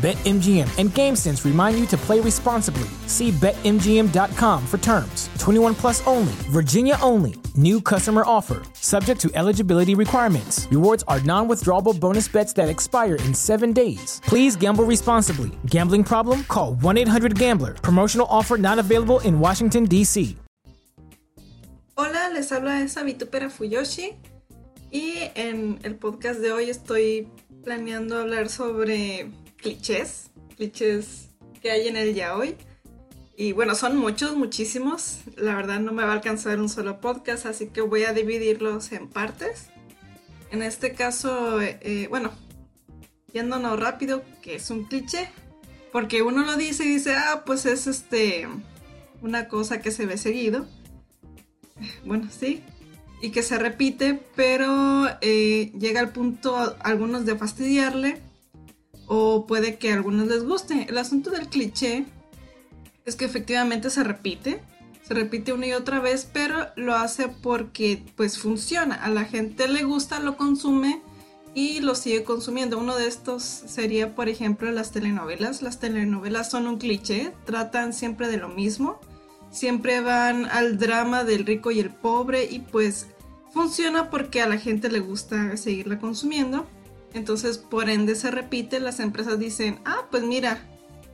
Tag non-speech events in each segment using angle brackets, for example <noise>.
BetMGM and GameSense remind you to play responsibly. See BetMGM.com for terms. 21 plus only, Virginia only. New customer offer, subject to eligibility requirements. Rewards are non withdrawable bonus bets that expire in seven days. Please gamble responsibly. Gambling problem? Call 1 800 Gambler. Promotional offer not available in Washington, D.C. Hola, les habla esa Vitupera Fuyoshi. Y en el podcast de hoy estoy planeando hablar sobre clichés, clichés que hay en el ya hoy. Y bueno, son muchos, muchísimos. La verdad no me va a alcanzar un solo podcast, así que voy a dividirlos en partes. En este caso, eh, bueno, yéndonos rápido, que es un cliché. Porque uno lo dice y dice, ah, pues es este, una cosa que se ve seguido. Bueno, sí. Y que se repite, pero eh, llega al punto algunos de fastidiarle o puede que a algunos les guste. El asunto del cliché es que efectivamente se repite, se repite una y otra vez, pero lo hace porque pues funciona, a la gente le gusta, lo consume y lo sigue consumiendo. Uno de estos sería, por ejemplo, las telenovelas. Las telenovelas son un cliché, tratan siempre de lo mismo, siempre van al drama del rico y el pobre y pues funciona porque a la gente le gusta seguirla consumiendo. Entonces, por ende, se repite, las empresas dicen, ah, pues mira,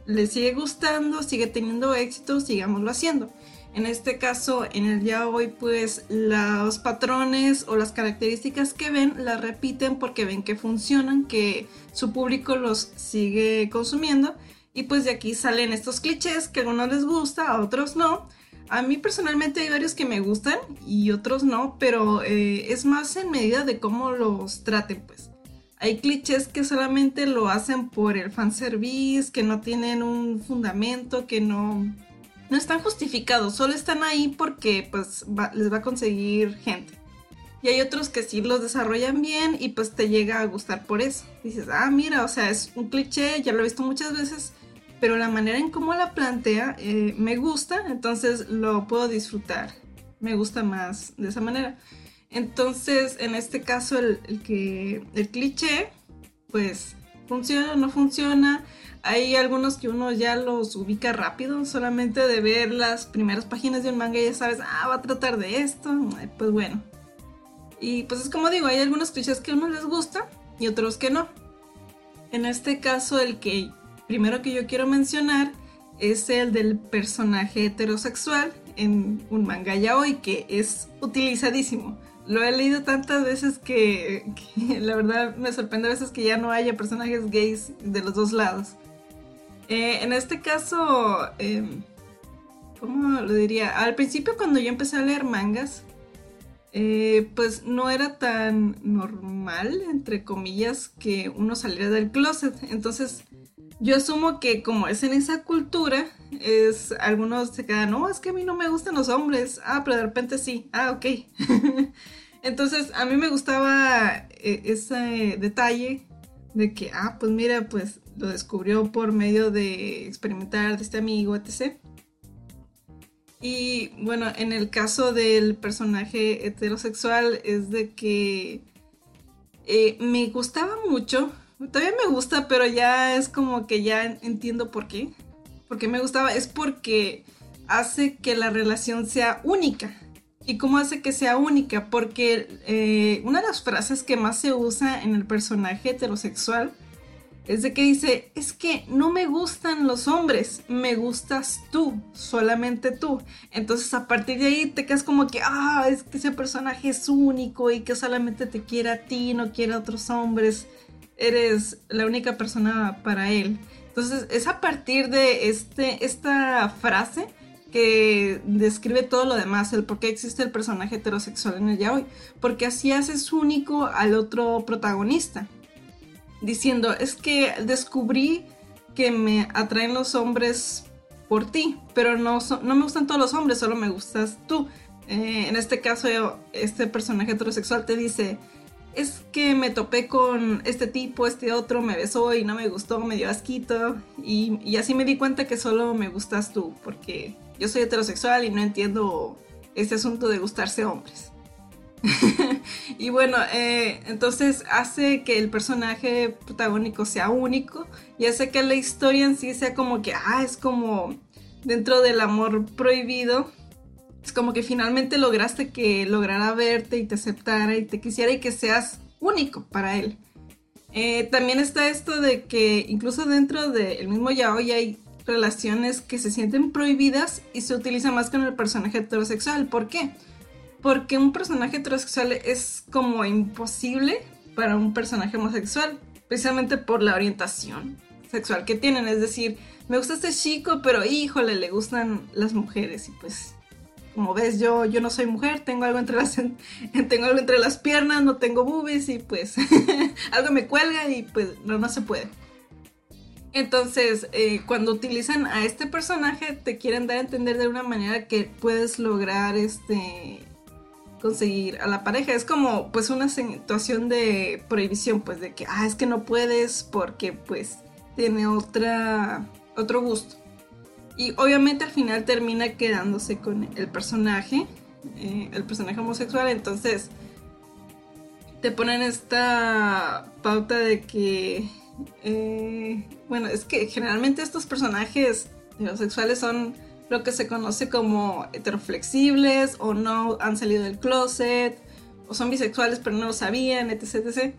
le sigue gustando, sigue teniendo éxito, sigámoslo haciendo. En este caso, en el ya hoy, pues los patrones o las características que ven las repiten porque ven que funcionan, que su público los sigue consumiendo. Y pues de aquí salen estos clichés que a algunos les gusta, a otros no. A mí personalmente hay varios que me gustan y otros no, pero eh, es más en medida de cómo los traten, pues. Hay clichés que solamente lo hacen por el fanservice, que no tienen un fundamento, que no, no están justificados, solo están ahí porque pues les va a conseguir gente. Y hay otros que sí los desarrollan bien y pues te llega a gustar por eso. Dices, ah, mira, o sea, es un cliché, ya lo he visto muchas veces, pero la manera en cómo la plantea eh, me gusta, entonces lo puedo disfrutar. Me gusta más de esa manera. Entonces, en este caso, el, que el cliché, pues funciona o no funciona. Hay algunos que uno ya los ubica rápido, solamente de ver las primeras páginas de un manga ya sabes, ah, va a tratar de esto, pues bueno. Y pues es como digo, hay algunos clichés que a uno les gusta y otros que no. En este caso, el que primero que yo quiero mencionar es el del personaje heterosexual en un manga ya hoy, que es utilizadísimo lo he leído tantas veces que, la verdad me sorprende a veces que ya no haya personajes gays de los dos lados. Eh, en este caso, em, ¿cómo lo diría? Al principio cuando yo empecé a leer mangas, eh, pues no era tan normal, entre comillas, que uno saliera del closet. Entonces, yo asumo que como es en esa cultura, es algunos se quedan, no, es que a mí no me gustan los hombres. Ah, pero de repente sí. Ah, ok. <laughs> Entonces, a mí me gustaba eh, ese detalle de que, ah, pues mira, pues lo descubrió por medio de experimentar de este amigo, etc. Y bueno, en el caso del personaje heterosexual es de que eh, me gustaba mucho Todavía me gusta, pero ya es como que ya entiendo por qué. Porque me gustaba, es porque hace que la relación sea única. ¿Y cómo hace que sea única? Porque eh, una de las frases que más se usa en el personaje heterosexual es de que dice, es que no me gustan los hombres, me gustas tú, solamente tú. Entonces a partir de ahí te quedas como que, ah, es que ese personaje es único y que solamente te quiere a ti, no quiere a otros hombres eres la única persona para él. Entonces es a partir de este, esta frase que describe todo lo demás, el por qué existe el personaje heterosexual en el yaoi, porque así haces único al otro protagonista, diciendo, es que descubrí que me atraen los hombres por ti, pero no, no me gustan todos los hombres, solo me gustas tú. Eh, en este caso, este personaje heterosexual te dice, es que me topé con este tipo, este otro, me besó y no me gustó, me dio asquito. Y, y, así me di cuenta que solo me gustas tú, porque yo soy heterosexual y no entiendo este asunto de gustarse hombres. <laughs> y bueno, eh, entonces hace que el personaje protagónico sea único y hace que la historia en sí sea como que, ah, es como dentro del amor prohibido es como que finalmente lograste que lograra verte y te aceptara y te quisiera y que seas único para él. Eh, también está esto de que incluso dentro del mismo yaoi hay relaciones que se sienten prohibidas y se utiliza más con el personaje heterosexual. ¿Por qué? Porque un personaje heterosexual es como imposible para un personaje homosexual, precisamente por la orientación sexual que tienen. Es decir, me gusta este chico, pero híjole, le gustan las mujeres y pues como ves, yo, yo no soy mujer, tengo algo entre las, <laughs> tengo algo entre las piernas, no tengo boobies y pues <laughs> algo me cuelga y pues no, no se puede. Entonces, eh, cuando utilizan a este personaje, te quieren dar a entender de una manera que puedes lograr este conseguir a la pareja. Es como pues una situación de prohibición, pues de que, ah, es que no puedes porque pues tiene otra, otro gusto. Y obviamente al final termina quedándose con el personaje, eh, el personaje homosexual. Entonces te ponen esta pauta de que, eh, bueno, es que generalmente estos personajes homosexuales son lo que se conoce como heteroflexibles o no han salido del closet o son bisexuales pero no lo sabían, etc. etc.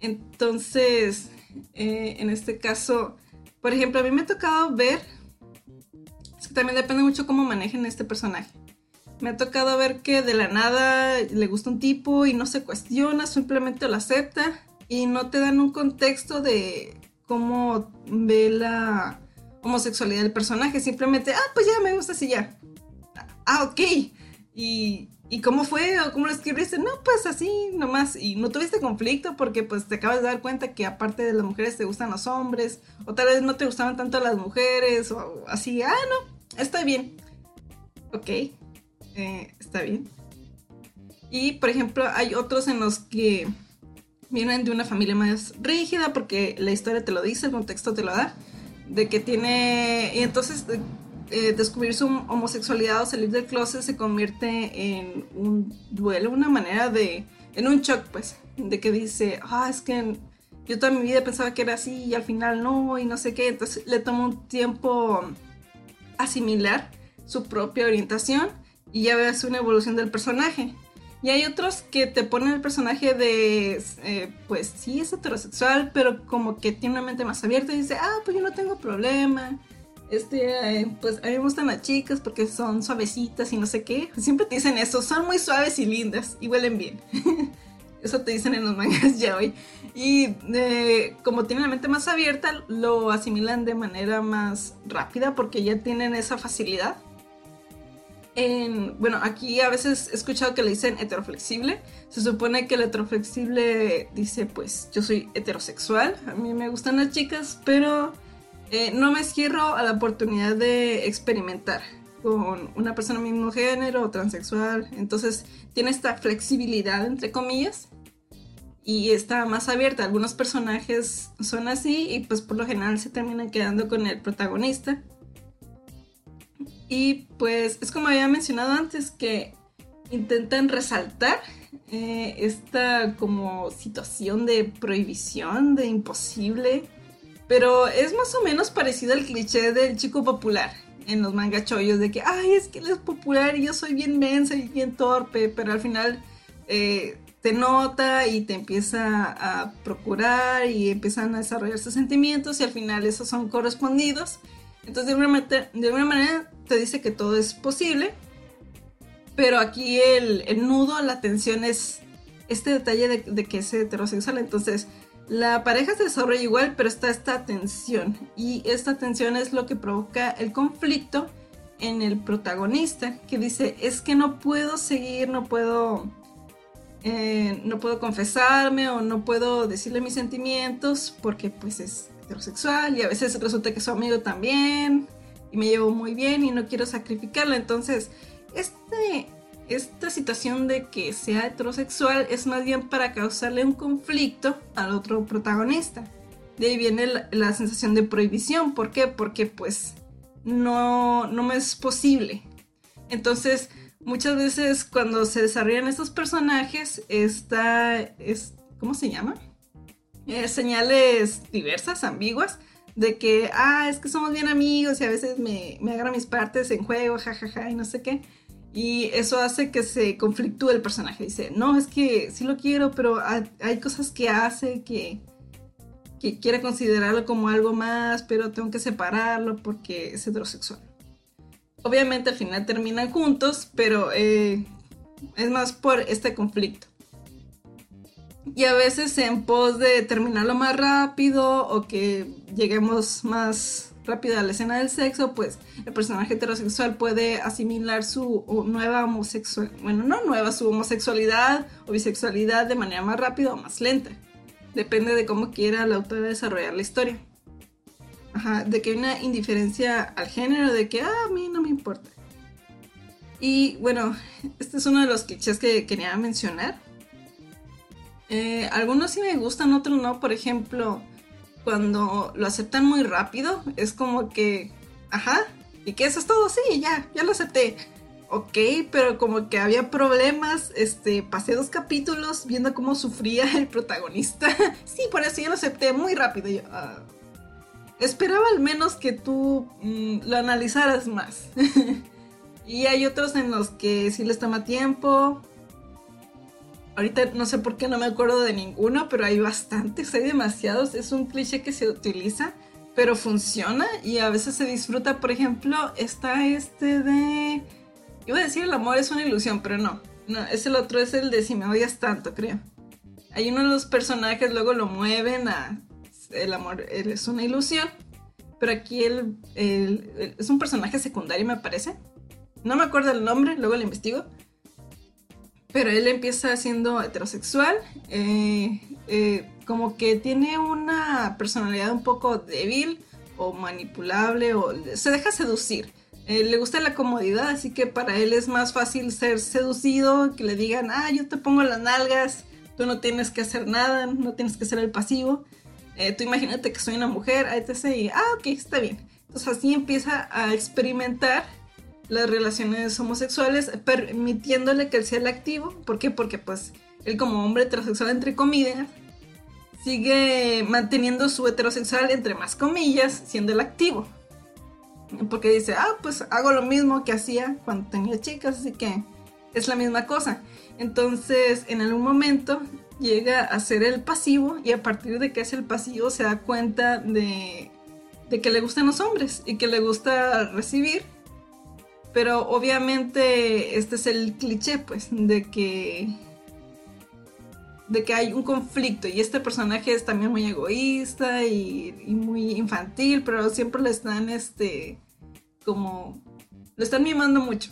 Entonces, eh, en este caso, por ejemplo, a mí me ha tocado ver también depende mucho cómo manejen este personaje. Me ha tocado ver que de la nada le gusta un tipo y no se cuestiona, simplemente lo acepta y no te dan un contexto de cómo ve la homosexualidad del personaje. Simplemente, ah, pues ya me gusta así ya. Ah, ok. Y, ¿Y cómo fue o cómo lo escribiste? No, pues así nomás. Y no tuviste conflicto porque pues te acabas de dar cuenta que aparte de las mujeres te gustan los hombres. O tal vez no te gustaban tanto las mujeres. O así, ah, no, Está bien. Ok, eh, está bien. Y por ejemplo, hay otros en los que vienen de una familia más rígida porque la historia te lo dice, el contexto te lo da, de que tiene... Y entonces eh, descubrir su homosexualidad o salir del closet se convierte en un duelo, una manera de... en un shock pues, de que dice, ah, es que yo toda mi vida pensaba que era así y al final no y no sé qué, entonces le toma un tiempo asimilar su propia orientación y ya ves una evolución del personaje. Y hay otros que te ponen el personaje de, eh, pues sí, es heterosexual, pero como que tiene una mente más abierta y dice, ah, pues yo no tengo problema. Este, eh, pues a mí me gustan las chicas porque son suavecitas y no sé qué. Siempre te dicen eso, son muy suaves y lindas y huelen bien. <laughs> Eso te dicen en los mangas ya hoy. Y eh, como tienen la mente más abierta, lo asimilan de manera más rápida porque ya tienen esa facilidad. En, bueno, aquí a veces he escuchado que le dicen heteroflexible. Se supone que el heteroflexible dice, pues yo soy heterosexual, a mí me gustan las chicas, pero eh, no me cierro a la oportunidad de experimentar con una persona mismo género o transexual. Entonces tiene esta flexibilidad, entre comillas, y está más abierta. Algunos personajes son así y pues por lo general se terminan quedando con el protagonista. Y pues es como había mencionado antes que intentan resaltar eh, esta como situación de prohibición, de imposible. Pero es más o menos parecido al cliché del chico popular en los manga chollos de que, ay, es que él es popular y yo soy bien mensa y bien torpe, pero al final eh, te nota y te empieza a procurar y empiezan a desarrollar sus sentimientos y al final esos son correspondidos. Entonces de alguna, manera te dice que todo es posible, pero aquí el, nudo, la tensión es este detalle de, que es heterosexual. Entonces la pareja se desarrolla igual, pero está esta tensión y esta tensión es lo que provoca el conflicto en el protagonista, que dice, es que no puedo seguir, no puedo, eh, no puedo confesarme o no puedo decirle mis sentimientos porque pues es heterosexual y a veces resulta que su amigo también y me llevo muy bien y no quiero sacrificarlo. Entonces, este, esta situación de que sea heterosexual es más bien para causarle un conflicto al otro protagonista. De ahí viene la, sensación de prohibición. ¿Por qué? Porque pues no, no me es posible. Entonces, muchas veces cuando se desarrollan estos personajes, está, es, ¿cómo se llama? Eh, señales diversas, ambiguas, de que, ah, es que somos bien amigos y a veces me, me agarra mis partes en juego, jajaja, y no sé qué. Y eso hace que se conflictúe el personaje. Dice, no, es que sí lo quiero, pero hay cosas que hace que, que quiere considerarlo como algo más, pero tengo que separarlo porque es heterosexual. Obviamente al final terminan juntos, pero eh, es más por este conflicto. Y a veces en pos de terminarlo más rápido o que lleguemos más rápido a la escena del sexo, pues el personaje heterosexual puede asimilar su nueva homosexualidad, bueno, no nueva, su homosexualidad o bisexualidad de manera más rápida o más lenta. Depende de cómo quiera la autora desarrollar la historia. Ajá, de que hay una indiferencia al género, de que ah, a mí no me importa. Y bueno, este es uno de los clichés que quería mencionar. Eh, algunos sí me gustan, otros no. Por ejemplo, cuando lo aceptan muy rápido, es como que, ajá, ¿y qué eso es todo? Sí, ya, ya lo acepté. Ok, pero como que había problemas, este, pasé dos capítulos viendo cómo sufría <laughs> el protagonista. <laughs> sí, por eso yo lo acepté muy rápido. Ah, esperaba al menos que tú mm, lo analizaras más. <laughs> y hay otros en los que sí les toma tiempo, Ahorita no sé por qué no me acuerdo de ninguno, pero hay bastantes, hay demasiados. Es un cliché que se utiliza, pero funciona y a veces se disfruta. Por ejemplo, está este de... Iba a decir el amor es una ilusión, pero no. No, es el otro, es el de si me odias tanto, creo. Hay uno de los personajes, luego lo mueven a... El amor es una ilusión. Pero aquí el, es un personaje secundario, me parece. No me acuerdo el nombre, luego lo investigo pero él empieza siendo heterosexual, eh, eh, como que tiene una personalidad un poco débil o manipulable o se deja seducir. Eh, le gusta la comodidad, así que para él es más fácil ser seducido, que le digan, ah, yo te pongo las nalgas, tú no tienes que hacer nada, no tienes que ser el pasivo. tú imagínate que soy una mujer, etc. Y, ah, ok, está bien. Entonces así empieza a experimentar las relaciones homosexuales, permitiéndole que él sea el activo. ¿Por qué? Porque pues él como hombre heterosexual entre comillas sigue manteniendo su heterosexual entre más comillas siendo el activo. Porque dice, ah, pues hago lo mismo que hacía cuando tenía chicas, así que es la misma cosa. Entonces, en algún momento llega a ser el pasivo y a partir de que es el pasivo se da cuenta de, de que le gustan los hombres y que le gusta recibir pero obviamente este es el cliché, pues, de que de que hay un conflicto y este personaje es también muy egoísta y, muy infantil, pero siempre le están, este, como, lo están mimando mucho.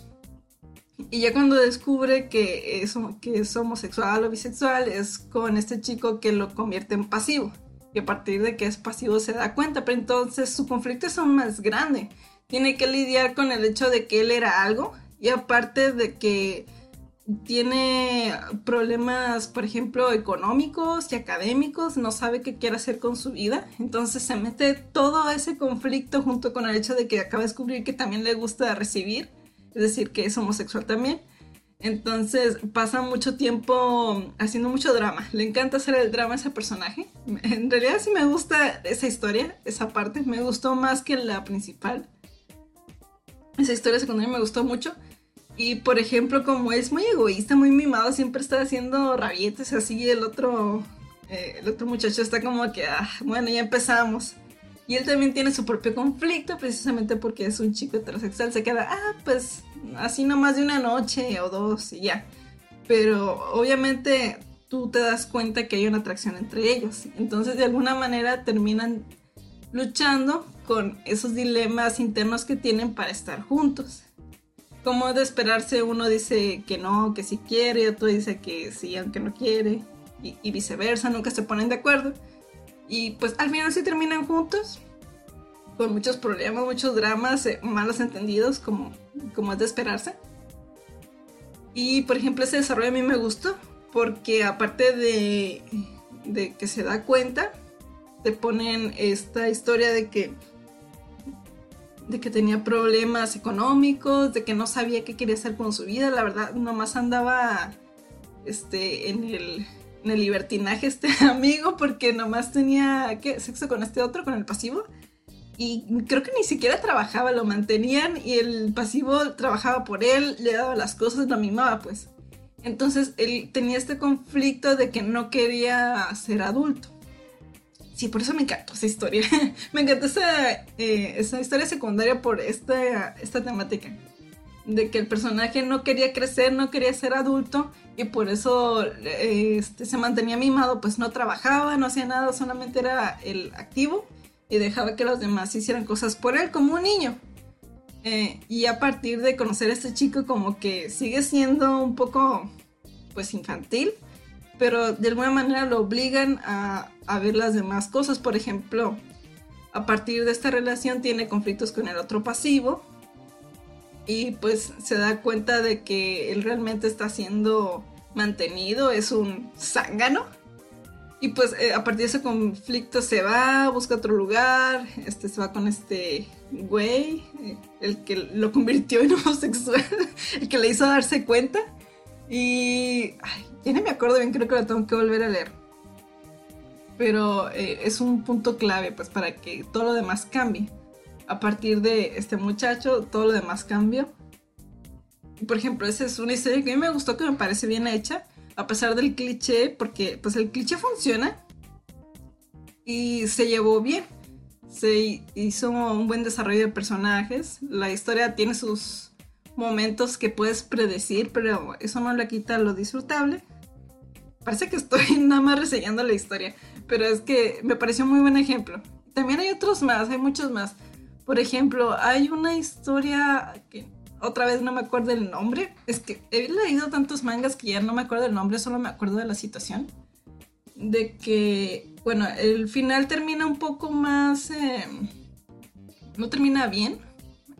Y ya cuando descubre que es, que es homosexual o bisexual, es con este chico que lo convierte en pasivo. Y a partir de que es pasivo se da cuenta, pero entonces su conflicto es aún más grande tiene que lidiar con el hecho de que él era algo y aparte de que tiene problemas, por ejemplo, económicos y académicos, no sabe qué quiere hacer con su vida, entonces se mete todo ese conflicto junto con el hecho de que acaba de descubrir que también le gusta recibir, es decir, que es homosexual también. Entonces pasa mucho tiempo haciendo mucho drama. Le encanta hacer el drama a ese personaje. En realidad sí me gusta esa historia, esa parte. Me gustó más que la principal. Esa historia secundaria me gustó mucho. Y por ejemplo, como es muy egoísta, muy mimado, siempre está haciendo rabietes así. El otro, eh, el otro muchacho está como que, ah, bueno, ya empezamos. Y él también tiene su propio conflicto, precisamente porque es un chico heterosexual. Se queda, ah, pues así nomás de una noche o dos y ya. Pero obviamente tú te das cuenta que hay una atracción entre ellos. Entonces de alguna manera terminan luchando con esos dilemas internos que tienen para estar juntos. Como de esperarse, uno dice que no, que sí quiere, otro dice que sí, aunque no quiere, y, viceversa, nunca se ponen de acuerdo. Y pues al final sí terminan juntos, con muchos problemas, muchos dramas, eh, malos entendidos, como, como es de esperarse. Y por ejemplo, ese desarrollo a mí me gustó, porque aparte de, de que se da cuenta, te ponen esta historia de que de que tenía problemas económicos, de que no sabía qué quería hacer con su vida, la verdad, nomás andaba este en el, libertinaje este <laughs> amigo porque nomás tenía ¿qué? sexo con este otro, con el pasivo. Y creo que ni siquiera trabajaba, lo mantenían y el pasivo trabajaba por él, le daba las cosas, lo mimaba pues. Entonces él tenía este conflicto de que no quería ser adulto. Sí, por eso me encantó esa historia. <laughs> me encantó esa, eh, esa, historia secundaria por esta, esta temática. De que el personaje no quería crecer, no quería ser adulto y por eso eh, este, se mantenía mimado, pues no trabajaba, no hacía nada, solamente era el activo y dejaba que los demás hicieran cosas por él como un niño. Eh, y a partir de conocer a este chico como que sigue siendo un poco pues infantil, pero de alguna manera lo obligan a, a ver las demás cosas. Por ejemplo, a partir de esta relación tiene conflictos con el otro pasivo y pues se da cuenta de que él realmente está siendo mantenido, es un zángano. Y pues eh, a partir de ese conflicto se va, busca otro lugar, este se va con este güey, eh, el que lo convirtió en <laughs> homosexual, el que le hizo darse cuenta. Y ay, ya no me acuerdo bien, creo que lo tengo que volver a leer. Pero eh, es un punto clave pues para que todo lo demás cambie. A partir de este muchacho, todo lo demás cambió. Por ejemplo, esa es una historia que a mí me gustó, que me parece bien hecha a pesar del cliché, porque pues el cliché funciona y se llevó bien. Se hizo un buen desarrollo de personajes. La historia tiene sus momentos que puedes predecir, pero eso no le quita lo disfrutable. Parece que estoy <laughs> nada más reseñando la historia, pero es que me pareció muy buen ejemplo. También hay otros más, hay muchos más. Por ejemplo, hay una historia que otra vez no me acuerdo el nombre. Es que he leído tantos mangas que ya no me acuerdo el nombre, solo me acuerdo de la situación. De que, bueno, el final termina un poco más... Em, no termina bien.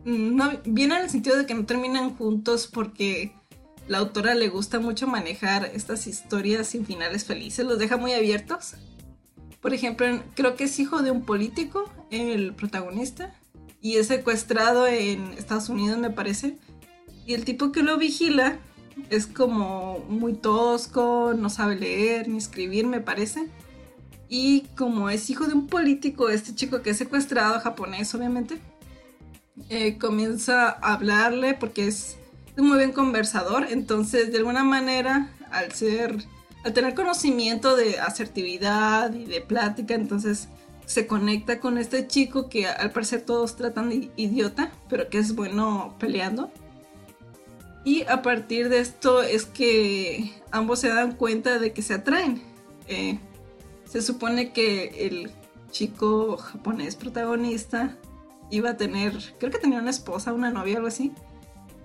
No, bien en el sentido de que no terminan juntos porque la autora le gusta mucho manejar estas historias sin finales felices, los deja muy abiertos. Por ejemplo, creo que es hijo de un político, el protagonista, y es secuestrado en Estados Unidos, me parece. Y el tipo que lo vigila es como muy tosco, no sabe leer ni escribir, me parece. Y como es hijo de un político, este chico que es secuestrado, japonés obviamente, eh, comienza a hablarle porque es un muy buen conversador. Entonces, de alguna manera, al ser, al tener conocimiento de asertividad y de plática, entonces se conecta con este chico que al parecer todos tratan de idiota, pero que es bueno peleando. Y a partir de esto es que ambos se dan cuenta de que se atraen. Eh, se supone que el chico japonés protagonista iba a tener, creo que tenía una esposa, una novia, algo así.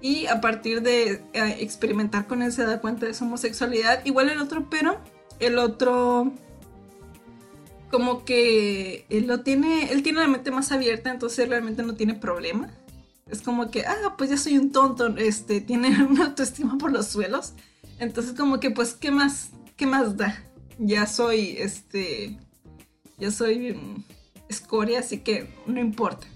Y a partir de eh, experimentar con él se da cuenta de su homosexualidad. Igual el otro, pero el otro como que él lo tiene, él tiene la mente más abierta, entonces realmente no tiene problema. Es como que, ah, pues ya soy un tonto, este, tiene <laughs> una autoestima por los suelos. Entonces como que, pues, ¿qué más, qué más da? Ya soy, este, ya soy escoria, así que no importa.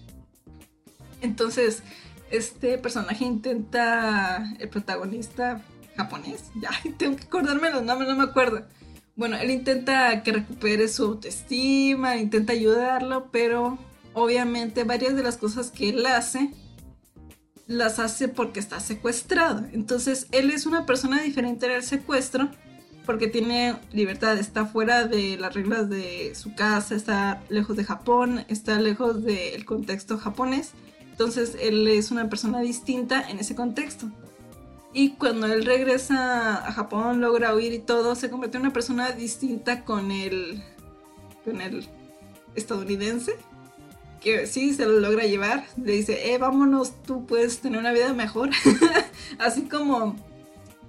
Entonces, este personaje intenta, el protagonista japonés, <laughs> ya, tengo que acordarme no me acuerdo bueno, él intenta que recupere su autoestima, intenta ayudarlo, pero obviamente varias de las cosas que él hace las hace porque está secuestrado. Entonces él es una persona diferente al secuestro porque tiene libertad, está fuera de las reglas de su casa, está lejos de Japón, está lejos del contexto japonés. Entonces él es una persona distinta en ese contexto. Y cuando él regresa a Japón, logra huir y todo, se convierte en una persona distinta con el, con el estadounidense, que sí se lo logra llevar. Le dice, eh, vámonos, tú puedes tener una vida mejor. <laughs> Así como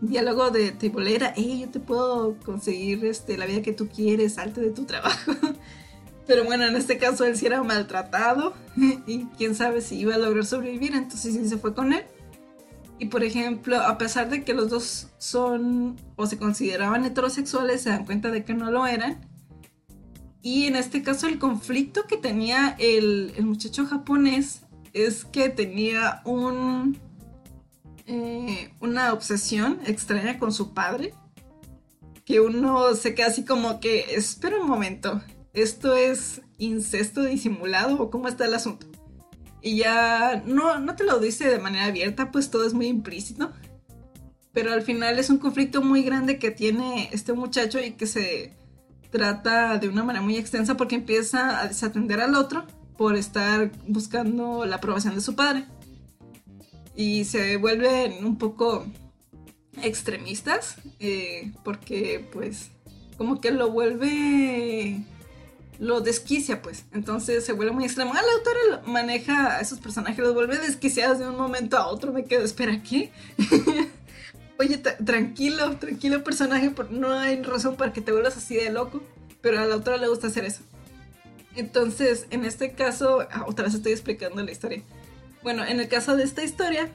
diálogo de tribolera, eh, yo te puedo conseguir este, la vida que tú quieres, salte de tu trabajo. <laughs> Pero bueno, en este caso él sí era maltratado <laughs> y quién sabe si iba a lograr sobrevivir, entonces sí se fue con él. Y por ejemplo, a pesar de que los dos son o se consideraban heterosexuales, se dan cuenta de que no lo eran. Y en este caso el conflicto que tenía el, muchacho japonés es que tenía un, eh, una obsesión extraña con su padre. Que uno se queda así como que, espera un momento, ¿esto es incesto disimulado o cómo está el asunto? Y ya no, no te lo dice de manera abierta, pues todo es muy implícito. Pero al final es un conflicto muy grande que tiene este muchacho y que se trata de una manera muy extensa porque empieza a desatender al otro por estar buscando la aprobación de su padre. Y se vuelven un poco extremistas eh, porque pues como que lo vuelve lo desquicia, pues. Entonces se vuelve muy extremo. Ah, la autora maneja a esos personajes, los vuelve desquiciados de un momento a otro. Me quedo, espera, ¿qué? <laughs> Oye, tranquilo, tranquilo personaje, no hay razón para que te vuelvas así de loco. Pero a la autora le gusta hacer eso. Entonces, en este caso, ah, otra vez estoy explicando la historia. Bueno, en el caso de esta historia,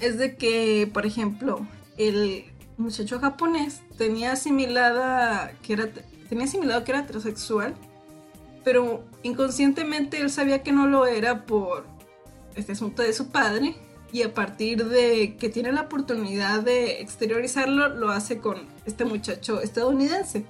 es de que, por ejemplo, el muchacho japonés tenía asimilada que era tenía asimilado que era heterosexual, pero inconscientemente él sabía que no lo era por este asunto de su padre y a partir de que tiene la oportunidad de exteriorizarlo, lo hace con este muchacho estadounidense.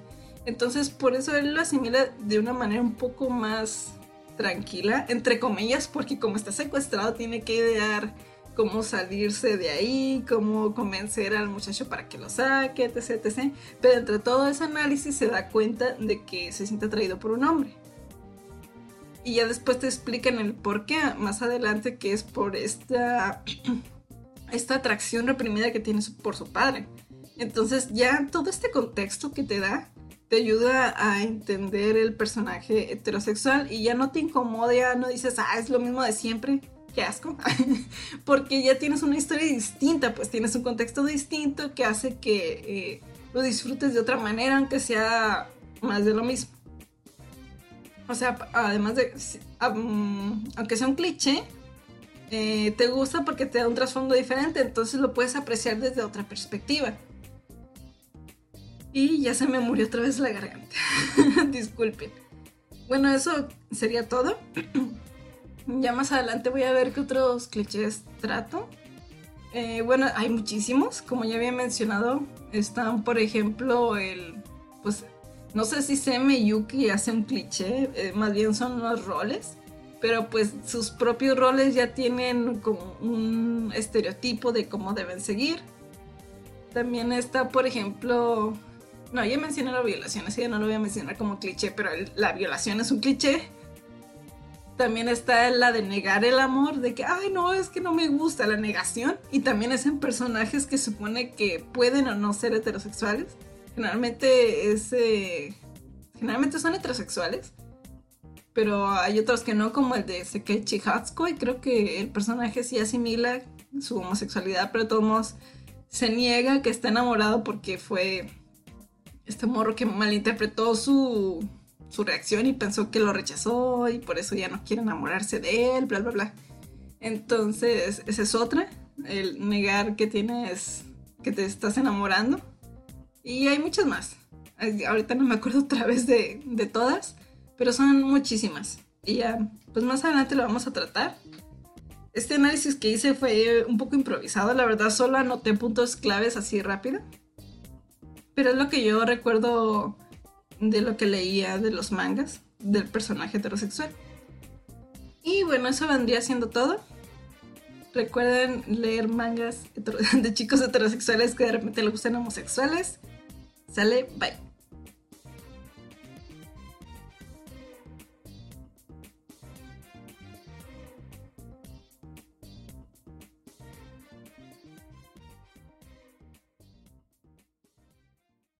Entonces por eso él lo asimila de una manera un poco más tranquila, entre comillas, porque como está secuestrado tiene que idear cómo salirse de ahí, cómo convencer al muchacho para que lo saque, etc, etc. Pero entre todo ese análisis se da cuenta de que se siente atraído por un hombre. Y ya después te explican el por qué más adelante, que es por esta, <clears throat> esta atracción reprimida que tiene por su padre. Entonces ya todo este contexto que te da te ayuda a entender el personaje heterosexual y ya no te incomoda, no dices, ah, es lo mismo de siempre, qué asco, <laughs> porque ya tienes una historia distinta, pues tienes un contexto distinto que hace que eh, lo disfrutes de otra manera, aunque sea más de lo mismo. O sea, además de, aunque sea un cliché, eh, te gusta porque te da un trasfondo diferente, entonces lo puedes apreciar desde otra perspectiva. Y ya se me murió otra vez la garganta. <laughs> Disculpen. Bueno, eso sería todo. <clears throat> Ya más adelante voy a ver qué otros clichés trato. Eh, bueno, hay muchísimos, como ya había mencionado. Están, por ejemplo, el. Pues no sé si Seme Yuki hace un cliché, eh, más bien son los roles. Pero pues sus propios roles ya tienen como un estereotipo de cómo deben seguir. También está, por ejemplo. No, ya mencioné la violación, así ya no lo voy a mencionar como cliché, pero la violación es un cliché también está la de negar el amor, de que, ay, no, es que no me gusta la negación. Y también es en personajes que supone que pueden o no ser heterosexuales. Generalmente es... Eh, generalmente son heterosexuales. Pero hay otros que no, como el de Sekechi Hatsuko. Y creo que el personaje sí asimila su homosexualidad, pero de todos se niega que está enamorado porque fue este morro que malinterpretó su su reacción y pensó que lo rechazó y por eso ya no quiere enamorarse de él, bla, bla, bla. Entonces, esa es otra, el negar que tienes, que te estás enamorando. Y hay muchas más. Ahorita no me acuerdo otra vez de, de todas, pero son muchísimas. Y ya, pues más adelante lo vamos a tratar. Este análisis que hice fue un poco improvisado, la verdad solo anoté puntos claves así rápido. Pero es lo que yo recuerdo de lo que leía de los mangas del personaje heterosexual. Y bueno, eso vendría siendo todo. Recuerden leer mangas <laughs> de chicos heterosexuales que de repente les gustan homosexuales. Sale, bye.